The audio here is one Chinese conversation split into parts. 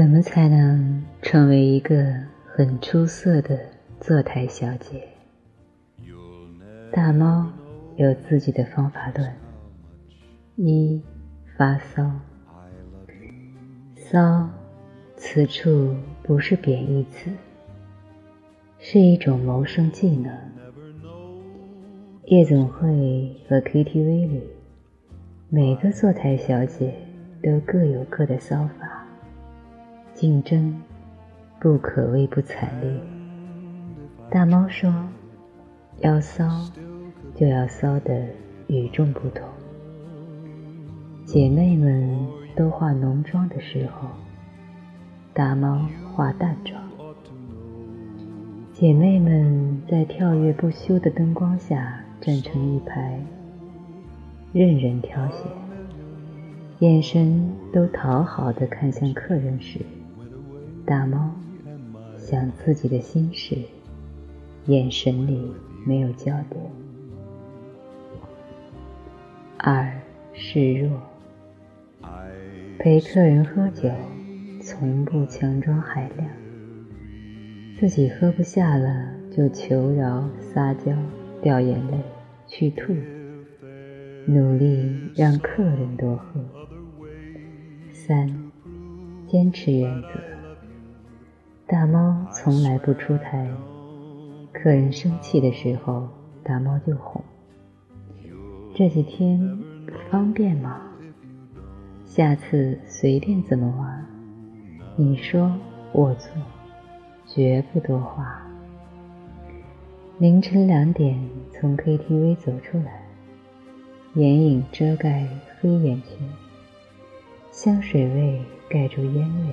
怎么才能成为一个很出色的坐台小姐？大猫有自己的方法论：一、发骚。骚，此处不是贬义词，是一种谋生技能。夜总会和 KTV 里，每个坐台小姐都各有各的骚法。竞争不可谓不惨烈。大猫说：“要骚，就要骚得与众不同。”姐妹们都化浓妆的时候，大猫化淡妆。姐妹们在跳跃不休的灯光下站成一排，任人挑选，眼神都讨好的看向客人时。大猫想自己的心事，眼神里没有焦点。二示弱，陪客人喝酒，从不强装海量，自己喝不下了就求饶、撒娇、掉眼泪、去吐，努力让客人多喝。三坚持原则。大猫从来不出台，客人生气的时候，大猫就哄。这几天不方便吗？下次随便怎么玩，你说我做，绝不多话。凌晨两点从 KTV 走出来，眼影遮盖黑眼圈，香水味盖住烟味。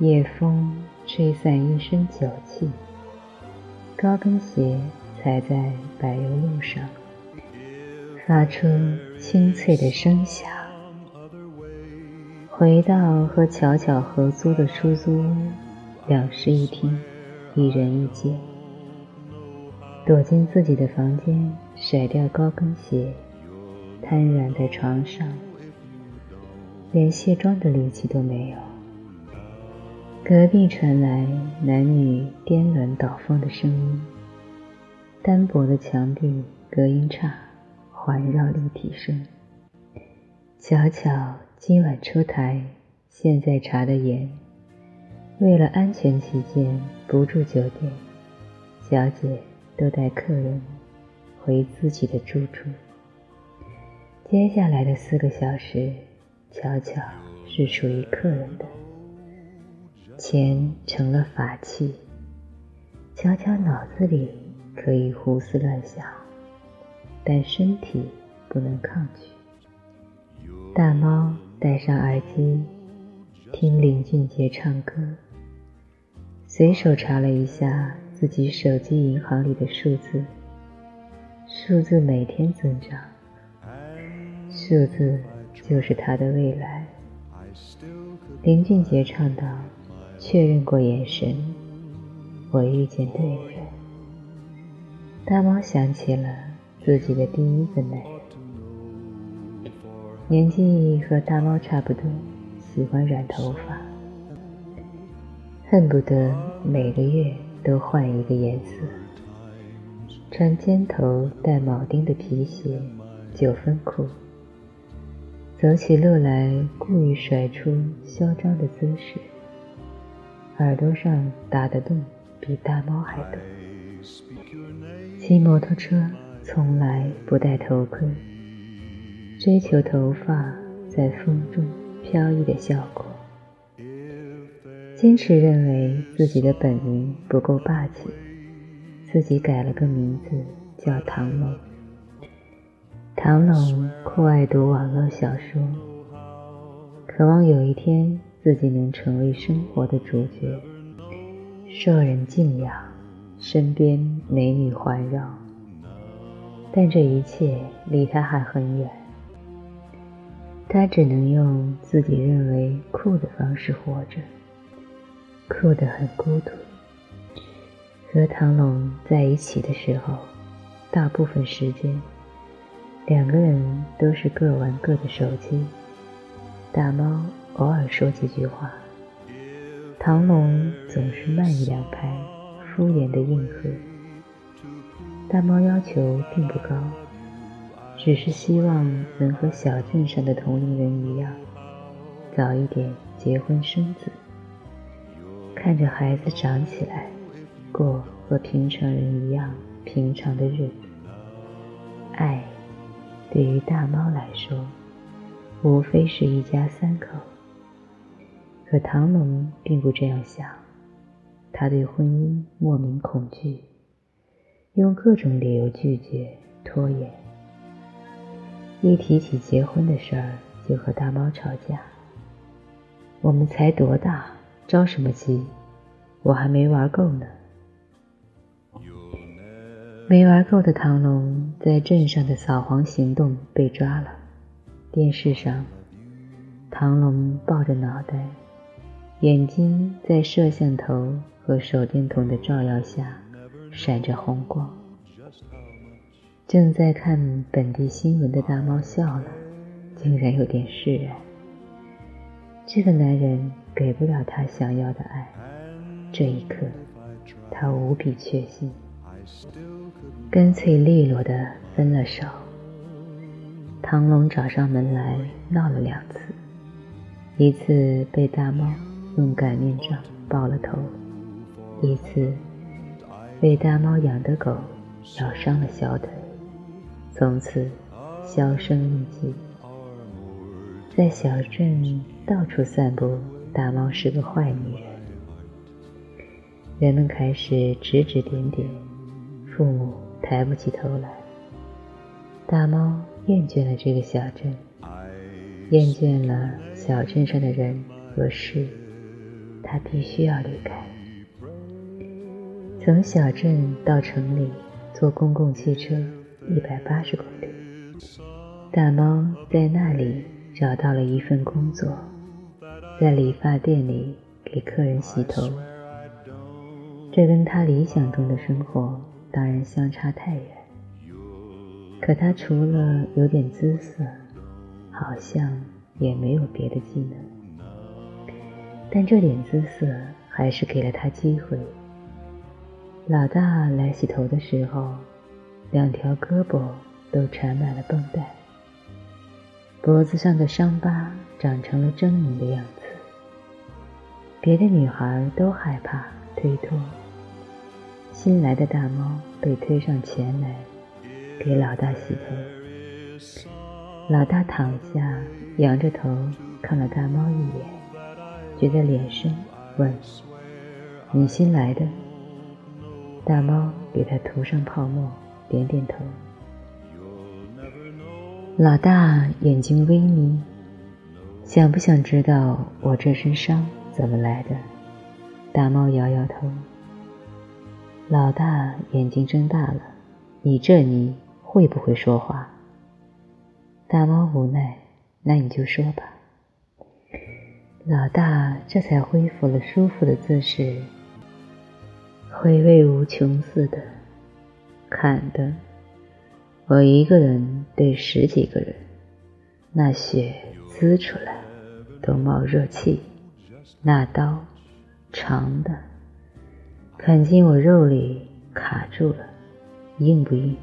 夜风吹散一身酒气，高跟鞋踩在柏油路上，发出清脆的声响。回到和巧巧合租的出租屋，两室一厅，一人一间。躲进自己的房间，甩掉高跟鞋，瘫软在床上，连卸妆的力气都没有。隔壁传来男女颠鸾倒凤的声音，单薄的墙壁隔音差，环绕立体声。巧巧今晚出台，现在查的严，为了安全起见，不住酒店，小姐都带客人回自己的住处。接下来的四个小时，巧巧是属于客人的。钱成了法器，悄悄脑子里可以胡思乱想，但身体不能抗拒。大猫戴上耳机，听林俊杰唱歌，随手查了一下自己手机银行里的数字，数字每天增长，数字就是他的未来。林俊杰唱道。确认过眼神，我遇见对人。大猫想起了自己的第一个男人，年纪和大猫差不多，喜欢染头发，恨不得每个月都换一个颜色。穿尖头带铆钉的皮鞋，九分裤，走起路来故意甩出嚣张的姿势。耳朵上打的洞比大猫还多。骑摩托车从来不戴头盔，追求头发在风中飘逸的效果。坚持认为自己的本名不够霸气，自己改了个名字叫唐龙。唐龙酷爱读网络小说，渴望有一天。自己能成为生活的主角，受人敬仰，身边美女环绕，但这一切离他还很远。他只能用自己认为酷的方式活着，酷得很孤独。和唐龙在一起的时候，大部分时间，两个人都是各玩各的手机。大猫。偶尔说几句话，唐龙总是慢一两拍，敷衍的应和。大猫要求并不高，只是希望能和小镇上的同龄人一样，早一点结婚生子，看着孩子长起来，过和平常人一样平常的日子。爱，对于大猫来说，无非是一家三口。可唐龙并不这样想，他对婚姻莫名恐惧。用各种理由拒绝、拖延。一提起结婚的事儿，就和大猫吵架。我们才多大，着什么急？我还没玩够呢。没玩够的唐龙在镇上的扫黄行动被抓了。电视上，唐龙抱着脑袋，眼睛在摄像头和手电筒的照耀下。闪着红光，正在看本地新闻的大猫笑了，竟然有点释然。这个男人给不了他想要的爱，这一刻，他无比确信，干脆利落的分了手。唐龙找上门来闹了两次，一次被大猫用擀面杖爆了头，一次。被大猫养的狗咬伤了小腿，从此销声匿迹。在小镇到处散布大猫是个坏女人，人们开始指指点点，父母抬不起头来。大猫厌倦了这个小镇，厌倦了小镇上的人和事，他必须要离开。从小镇到城里坐公共汽车一百八十公里，大猫在那里找到了一份工作，在理发店里给客人洗头。这跟他理想中的生活当然相差太远。可他除了有点姿色，好像也没有别的技能。但这点姿色还是给了他机会。老大来洗头的时候，两条胳膊都缠满了绷带，脖子上的伤疤长成了狰狞的样子。别的女孩都害怕推脱，新来的大猫被推上前来给老大洗头。老大躺下，仰着头看了大猫一眼，觉得脸生，问：“你新来的？”大猫给他涂上泡沫，点点头。老大眼睛微眯，想不想知道我这身伤怎么来的？大猫摇摇头。老大眼睛睁大了，你这你会不会说话？大猫无奈，那你就说吧。老大这才恢复了舒服的姿势。回味无穷似的，砍的，我一个人对十几个人，那血滋出来都冒热气，那刀长的，砍进我肉里卡住了，硬不硬？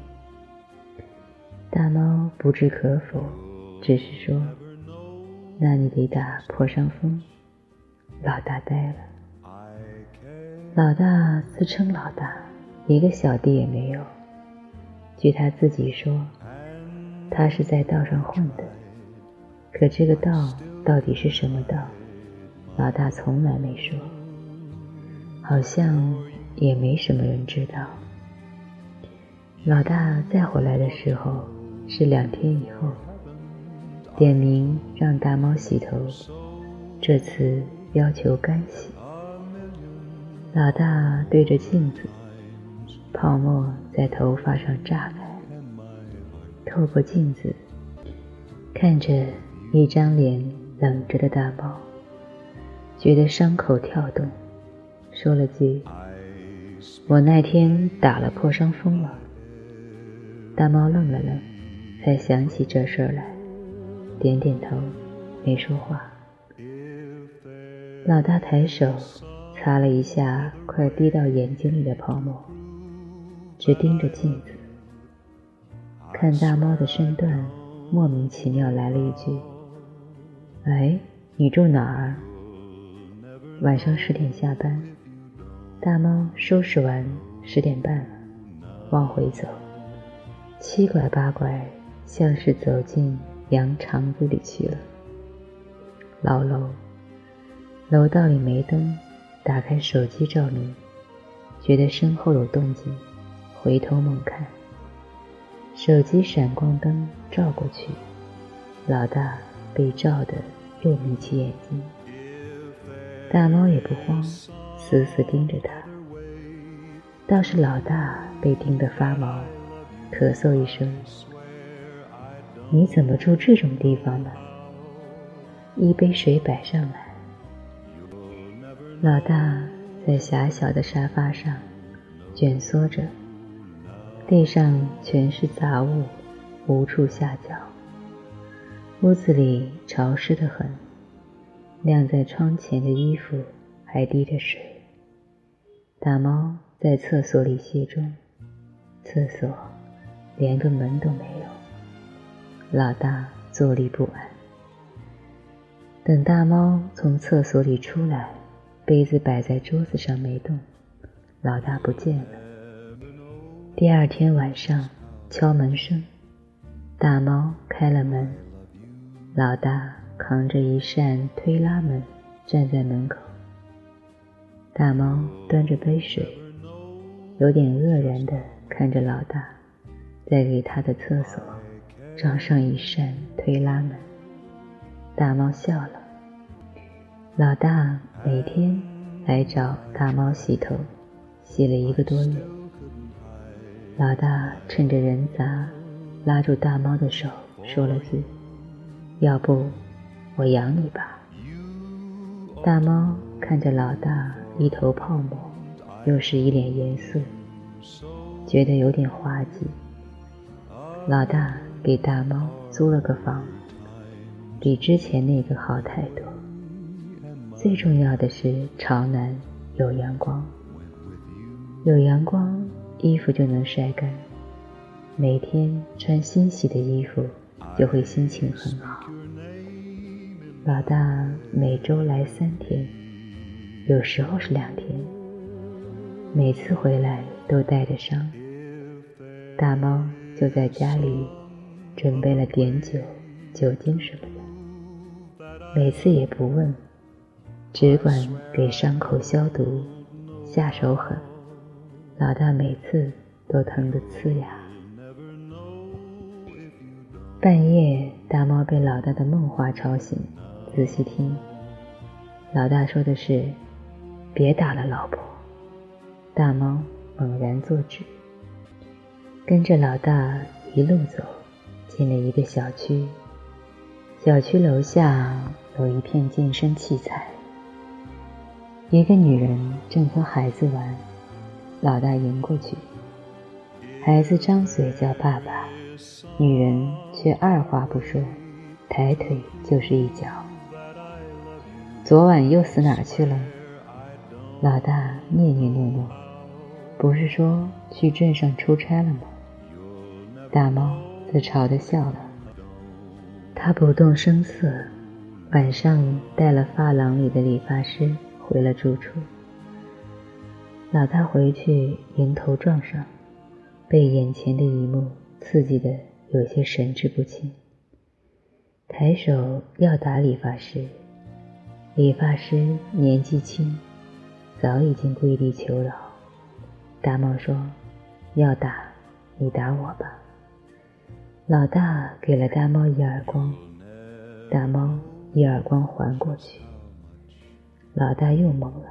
大猫不置可否，只是说：“那你得打破伤风。”老大呆了。老大自称老大，一个小弟也没有。据他自己说，他是在道上混的。可这个道到底是什么道，老大从来没说，好像也没什么人知道。老大再回来的时候是两天以后，点名让大猫洗头，这次要求干洗。老大对着镜子，泡沫在头发上炸开。透过镜子，看着一张脸冷着的大猫，觉得伤口跳动，说了句：“我那天打了破伤风了。”大猫愣了愣，才想起这事儿来，点点头，没说话。老大抬手擦了一下快滴到眼睛里的泡沫，只盯着镜子，看大猫的身段，莫名其妙来了一句：“哎，你住哪儿？”晚上十点下班，大猫收拾完，十点半了，往回走，七拐八拐，像是走进羊肠子里去了。老楼。楼道里没灯，打开手机照明，觉得身后有动静，回头猛看，手机闪光灯照过去，老大被照得又眯起眼睛，大猫也不慌，死死盯着他，倒是老大被盯得发毛，咳嗽一声：“你怎么住这种地方呢？”一杯水摆上来。老大在狭小的沙发上蜷缩着，地上全是杂物，无处下脚。屋子里潮湿得很，晾在窗前的衣服还滴着水。大猫在厕所里卸妆，厕所连个门都没有。老大坐立不安。等大猫从厕所里出来。杯子摆在桌子上没动，老大不见了。第二天晚上，敲门声，大猫开了门，老大扛着一扇推拉门站在门口。大猫端着杯水，有点愕然地看着老大，在给他的厕所装上一扇推拉门。大猫笑了。老大每天来找大猫洗头，洗了一个多月。老大趁着人杂，拉住大猫的手，说了句：“要不我养你吧。”大猫看着老大一头泡沫，又是一脸严肃，觉得有点滑稽。老大给大猫租了个房，比之前那个好太多。最重要的是朝南有阳光，有阳光，衣服就能晒干。每天穿新洗的衣服，就会心情很好。老大每周来三天，有时候是两天，每次回来都带着伤。大猫就在家里准备了碘酒、酒精什么的，每次也不问。只管给伤口消毒，下手狠。老大每次都疼得呲牙。半夜，大猫被老大的梦话吵醒，仔细听，老大说的是：“别打了，老婆。”大猫猛然坐直，跟着老大一路走，进了一个小区。小区楼下有一片健身器材。一个女人正和孩子玩，老大迎过去，孩子张嘴叫爸爸，女人却二话不说，抬腿就是一脚。昨晚又死哪去了？老大念念诺诺，不是说去镇上出差了吗？大猫自嘲地笑了，他不动声色，晚上带了发廊里的理发师。回了住处，老大回去迎头撞上，被眼前的一幕刺激的有些神志不清。抬手要打理发师，理发师年纪轻，早已经跪地求饶。大猫说：“要打，你打我吧。”老大给了大猫一耳光，大猫一耳光还过去。老大又懵了，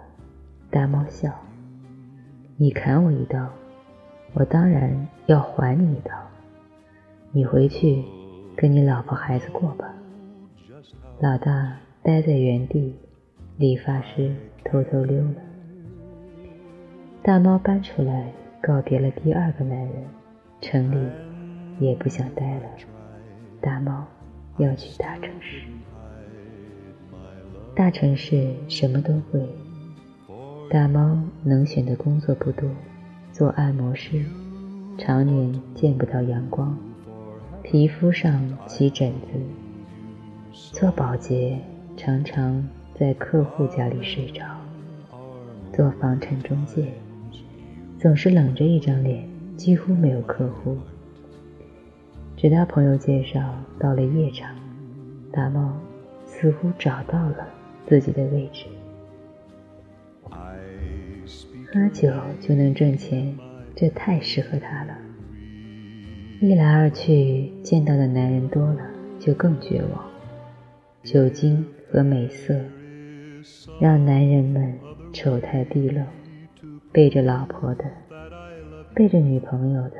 大猫笑：“你砍我一刀，我当然要还你一刀。你回去跟你老婆孩子过吧。”老大呆在原地，理发师偷偷溜了。大猫搬出来告别了第二个男人，城里也不想待了。大猫要去大城市。大城市什么都会。大猫能选的工作不多，做按摩师，常年见不到阳光，皮肤上起疹子；做保洁，常常在客户家里睡着；做房产中介，总是冷着一张脸，几乎没有客户。直到朋友介绍到了夜场，大猫似乎找到了自己的位置。喝酒就能挣钱，这太适合他了。一来二去，见到的男人多了，就更绝望。酒精和美色让男人们丑态毕露，背着老婆的，背着女朋友的，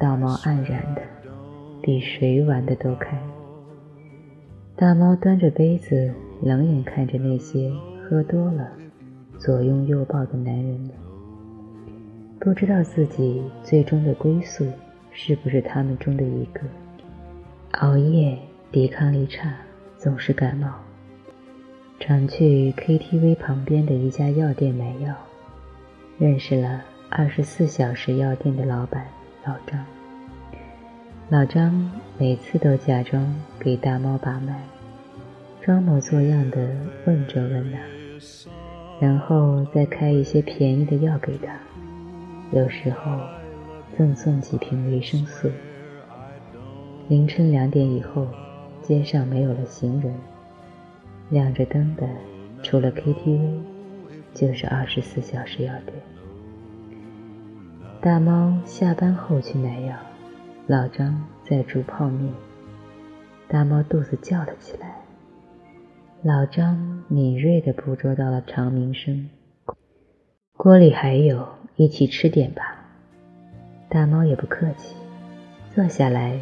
道貌岸然的。比谁玩的都开。大猫端着杯子，冷眼看着那些喝多了、左拥右抱的男人们，不知道自己最终的归宿是不是他们中的一个。熬夜，抵抗力差，总是感冒，常去 KTV 旁边的一家药店买药，认识了二十四小时药店的老板老张。老张每次都假装给大猫把脉，装模作样的问这问那，然后再开一些便宜的药给他，有时候赠送几瓶维生素。凌晨两点以后，街上没有了行人，亮着灯的除了 KTV，就是二十四小时药店。大猫下班后去买药。老张在煮泡面，大猫肚子叫了起来。老张敏锐地捕捉到了长鸣声，锅里还有，一起吃点吧。大猫也不客气，坐下来，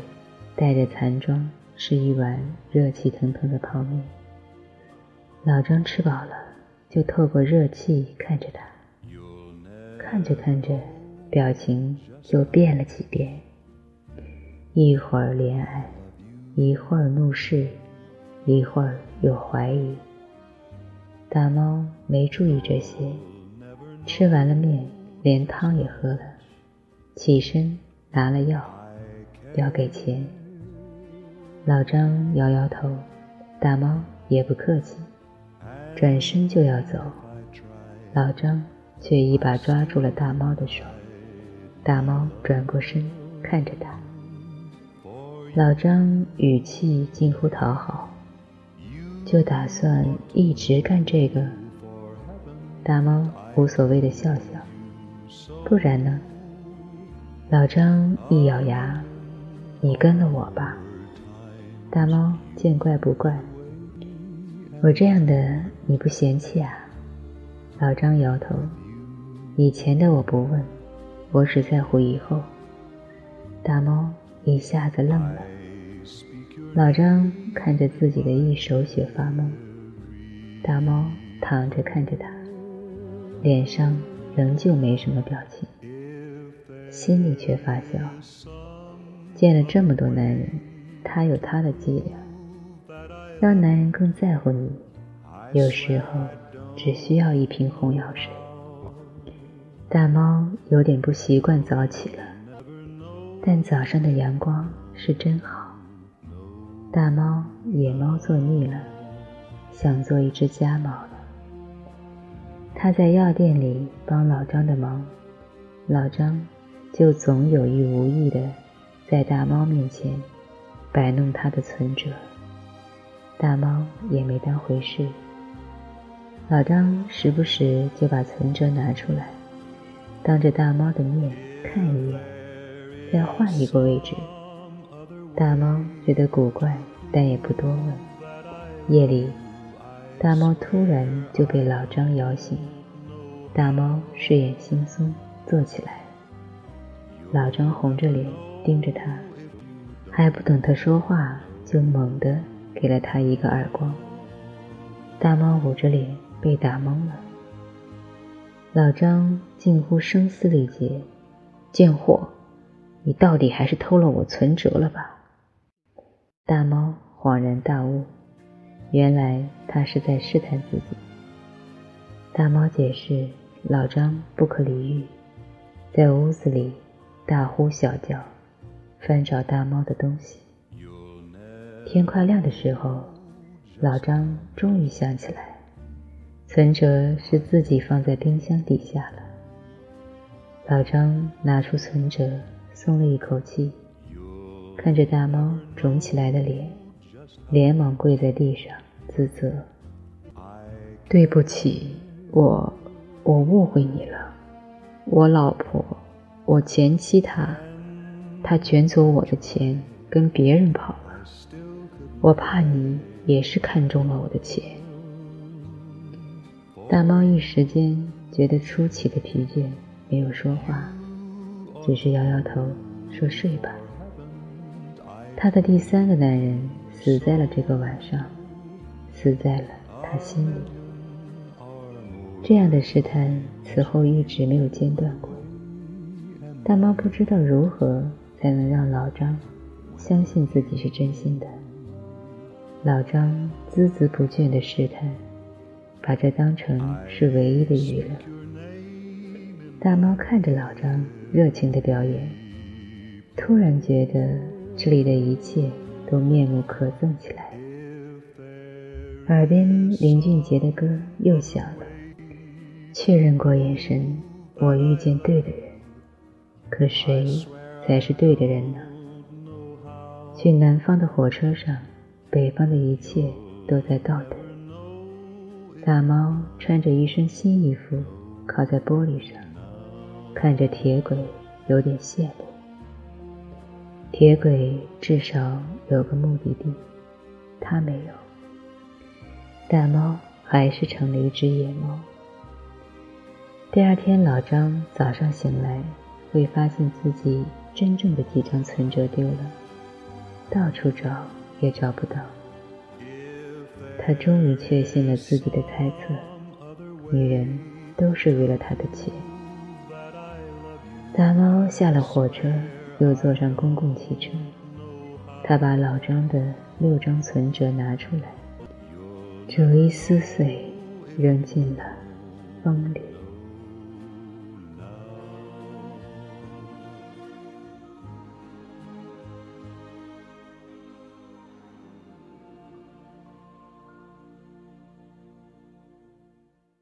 带着残妆吃一碗热气腾腾的泡面。老张吃饱了，就透过热气看着他，看着看着，表情就变了几变。一会儿怜爱，一会儿怒视，一会儿又怀疑。大猫没注意这些，吃完了面，连汤也喝了，起身拿了药，要给钱。老张摇摇头，大猫也不客气，转身就要走，老张却一把抓住了大猫的手。大猫转过身看着他。老张语气近乎讨好，就打算一直干这个。大猫无所谓的笑笑，不然呢？老张一咬牙：“你跟了我吧。”大猫见怪不怪：“我这样的你不嫌弃啊？”老张摇头：“以前的我不问，我只在乎以后。”大猫。一下子愣了，老张看着自己的一手血发懵，大猫躺着看着他，脸上仍旧没什么表情，心里却发笑。见了这么多男人，他有他的伎俩，让男人更在乎你。有时候只需要一瓶红药水。大猫有点不习惯早起了。但早上的阳光是真好。大猫野猫做腻了，想做一只家猫了。他在药店里帮老张的忙，老张就总有意无意的在大猫面前摆弄他的存折，大猫也没当回事。老张时不时就把存折拿出来，当着大猫的面看一眼。再换一个位置，大猫觉得古怪，但也不多问。夜里，大猫突然就被老张摇醒，大猫睡眼惺忪坐起来。老张红着脸盯着他，还不等他说话，就猛地给了他一个耳光。大猫捂着脸被打懵了。老张近乎声嘶力竭：“贱货！”你到底还是偷了我存折了吧？大猫恍然大悟，原来他是在试探自己。大猫解释：老张不可理喻，在屋子里大呼小叫，翻找大猫的东西。天快亮的时候，老张终于想起来，存折是自己放在冰箱底下了。老张拿出存折，松了一口气，看着大猫肿起来的脸，连忙跪在地上自责：“对不起。”我，我误会你了。我老婆，我前妻她，她卷走我的钱，跟别人跑了。我怕你也是看中了我的钱。大猫一时间觉得出奇的疲倦，没有说话，只是摇摇头说：“睡吧。”他的第三个男人死在了这个晚上，死在了他心里。这样的试探此后一直没有间断过。大猫不知道如何才能让老张相信自己是真心的。老张孜孜不倦的试探，把这当成是唯一的娱乐。大猫看着老张热情的表演，突然觉得这里的一切都面目可憎起来。耳边林俊杰的歌又响了。确认过眼神，我遇见对的人。可谁才是对的人呢？去南方的火车上，北方的一切都在倒退。大猫穿着一身新衣服，靠在玻璃上，看着铁轨，有点羡慕。铁轨至少有个目的地，它没有。大猫还是成了一只野猫。第二天，老张早上醒来，会发现自己真正的几张存折丢了，到处找也找不到。他终于确信了自己的猜测：女人都是为了他的钱。大猫下了火车，又坐上公共汽车，他把老张的六张存折拿出来，逐一撕碎，扔进了风里。